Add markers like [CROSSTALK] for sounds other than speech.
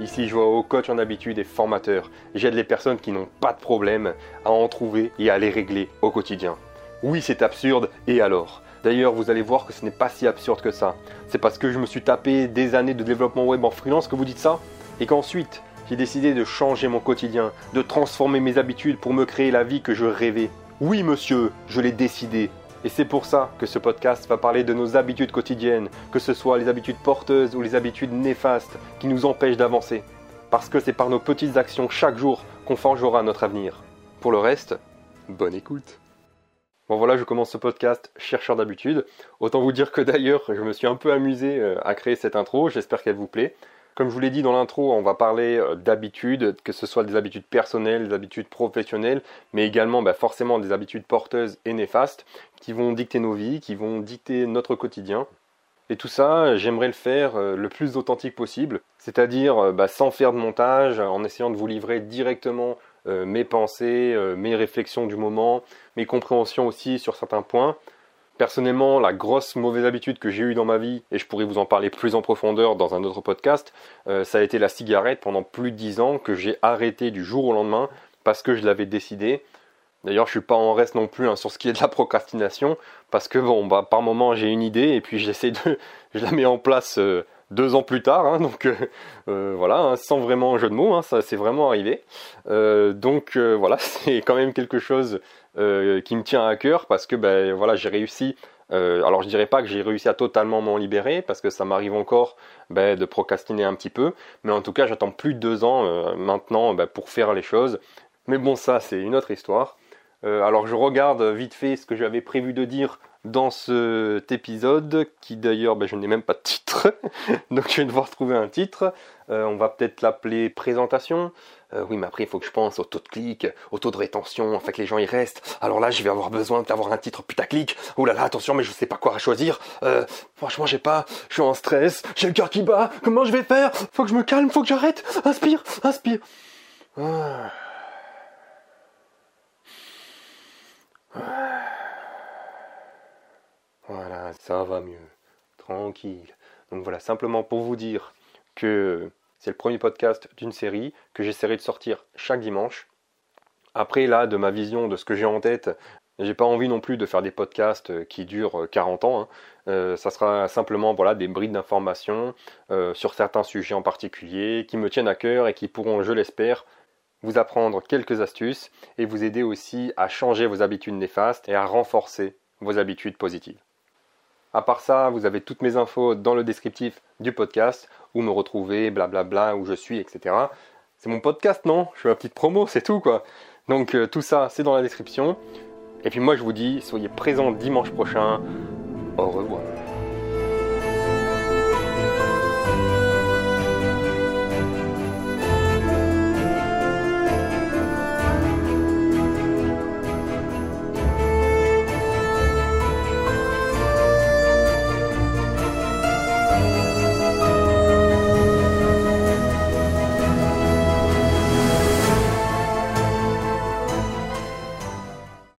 Ici, je vois au coach en habitude et formateur. J'aide les personnes qui n'ont pas de problème à en trouver et à les régler au quotidien. Oui, c'est absurde, et alors? D'ailleurs, vous allez voir que ce n'est pas si absurde que ça. C'est parce que je me suis tapé des années de développement web en freelance que vous dites ça? Et qu'ensuite, j'ai décidé de changer mon quotidien, de transformer mes habitudes pour me créer la vie que je rêvais. Oui, monsieur, je l'ai décidé. Et c'est pour ça que ce podcast va parler de nos habitudes quotidiennes, que ce soit les habitudes porteuses ou les habitudes néfastes qui nous empêchent d'avancer. Parce que c'est par nos petites actions chaque jour qu'on forgera notre avenir. Pour le reste, bonne écoute. Bon voilà, je commence ce podcast chercheur d'habitude. Autant vous dire que d'ailleurs, je me suis un peu amusé euh, à créer cette intro, j'espère qu'elle vous plaît. Comme je vous l'ai dit dans l'intro, on va parler euh, d'habitudes, que ce soit des habitudes personnelles, des habitudes professionnelles, mais également bah, forcément des habitudes porteuses et néfastes qui vont dicter nos vies, qui vont dicter notre quotidien. Et tout ça, j'aimerais le faire euh, le plus authentique possible, c'est-à-dire bah, sans faire de montage, en essayant de vous livrer directement euh, mes pensées, euh, mes réflexions du moment, mes compréhensions aussi sur certains points. Personnellement, la grosse mauvaise habitude que j'ai eue dans ma vie, et je pourrais vous en parler plus en profondeur dans un autre podcast, euh, ça a été la cigarette pendant plus de 10 ans que j'ai arrêté du jour au lendemain parce que je l'avais décidé. D'ailleurs, je suis pas en reste non plus hein, sur ce qui est de la procrastination, parce que bon, bah, par moment j'ai une idée et puis j'essaie de, [LAUGHS] je la mets en place deux ans plus tard, hein, [LAUGHS] donc euh, euh, voilà, hein, sans vraiment un jeu de mots, hein, ça c'est vraiment arrivé. Euh, donc voilà, [LAUGHS] c'est quand même quelque chose qui me tient à cœur parce que ben voilà, j'ai réussi. alors je dirais pas que j'ai réussi à totalement m'en libérer parce que ça m'arrive encore ben, de procrastiner un petit peu, mais en tout cas j'attends plus de deux ans maintenant ben, pour faire les choses. Mais bon, ça c'est une autre histoire. alors je regarde vite fait ce que j'avais prévu de dire dans cet épisode, qui d'ailleurs, ben, je n'ai même pas de titre, [LAUGHS] donc je vais devoir trouver un titre. Euh, on va peut-être l'appeler présentation. Euh, oui, mais après, il faut que je pense au taux de clic, au taux de rétention, enfin que les gens y restent. Alors là, je vais avoir besoin d'avoir un titre putaclic. Oh là là, attention, mais je sais pas quoi choisir. Euh, franchement, j'ai pas, je suis en stress, j'ai le cœur qui bat. Comment je vais faire? Faut que je me calme, faut que j'arrête. Inspire, inspire. Ah. Voilà, ça va mieux. Tranquille. Donc voilà, simplement pour vous dire que c'est le premier podcast d'une série que j'essaierai de sortir chaque dimanche. Après, là, de ma vision, de ce que j'ai en tête, j'ai pas envie non plus de faire des podcasts qui durent 40 ans. Hein. Euh, ça sera simplement voilà, des brides d'informations euh, sur certains sujets en particulier qui me tiennent à cœur et qui pourront, je l'espère, vous apprendre quelques astuces et vous aider aussi à changer vos habitudes néfastes et à renforcer vos habitudes positives. À part ça, vous avez toutes mes infos dans le descriptif du podcast, où me retrouver, blablabla, où je suis, etc. C'est mon podcast, non? Je fais ma petite promo, c'est tout quoi. Donc euh, tout ça, c'est dans la description. Et puis moi je vous dis, soyez présents dimanche prochain. Au revoir.